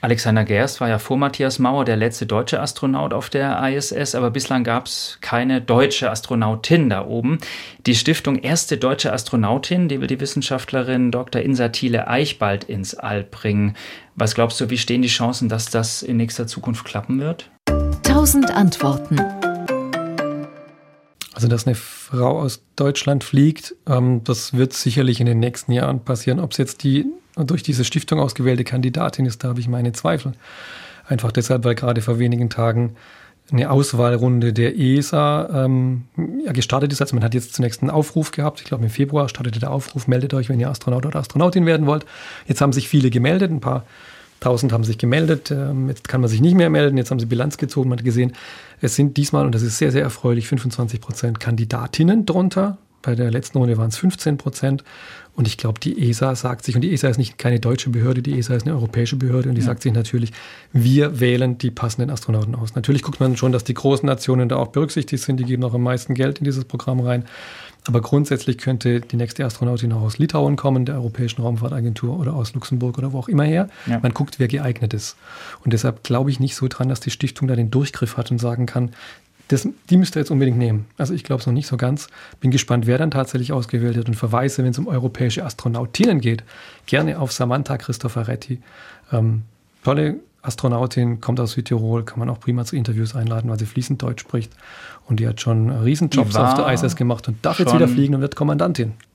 Alexander Gerst war ja vor Matthias Mauer der letzte deutsche Astronaut auf der ISS, aber bislang gab es keine deutsche Astronautin da oben. Die Stiftung Erste Deutsche Astronautin, die will die Wissenschaftlerin Dr. Insa Thiele Eichbald ins All bringen. Was glaubst du, wie stehen die Chancen, dass das in nächster Zukunft klappen wird? Tausend Antworten. Also, dass eine Frau aus Deutschland fliegt, ähm, das wird sicherlich in den nächsten Jahren passieren. Ob es jetzt die durch diese Stiftung ausgewählte Kandidatin ist, da habe ich meine Zweifel. Einfach deshalb, weil gerade vor wenigen Tagen eine Auswahlrunde der ESA ähm, ja, gestartet ist. Also man hat jetzt zunächst einen Aufruf gehabt. Ich glaube, im Februar startete der Aufruf, meldet euch, wenn ihr Astronaut oder Astronautin werden wollt. Jetzt haben sich viele gemeldet, ein paar tausend haben sich gemeldet. Ähm, jetzt kann man sich nicht mehr melden. Jetzt haben sie Bilanz gezogen. Man hat gesehen, es sind diesmal, und das ist sehr, sehr erfreulich, 25 Prozent Kandidatinnen drunter. Bei der letzten Runde waren es 15 Prozent. Und ich glaube, die ESA sagt sich, und die ESA ist nicht keine deutsche Behörde, die ESA ist eine europäische Behörde und die ja. sagt sich natürlich, wir wählen die passenden Astronauten aus. Natürlich guckt man schon, dass die großen Nationen da auch berücksichtigt sind, die geben auch am meisten Geld in dieses Programm rein. Aber grundsätzlich könnte die nächste Astronautin auch aus Litauen kommen, der Europäischen Raumfahrtagentur oder aus Luxemburg oder wo auch immer her. Ja. Man guckt, wer geeignet ist. Und deshalb glaube ich nicht so dran, dass die Stiftung da den Durchgriff hat und sagen kann, das, die müsst ihr jetzt unbedingt nehmen. Also ich glaube es noch nicht so ganz. Bin gespannt, wer dann tatsächlich ausgewählt wird und verweise, wenn es um europäische Astronautinnen geht, gerne auf Samantha Cristoforetti. Ähm, tolle Astronautin, kommt aus Südtirol, kann man auch prima zu Interviews einladen, weil sie fließend Deutsch spricht. Und die hat schon Riesenjobs auf der ISS gemacht und darf jetzt wieder fliegen und wird Kommandantin.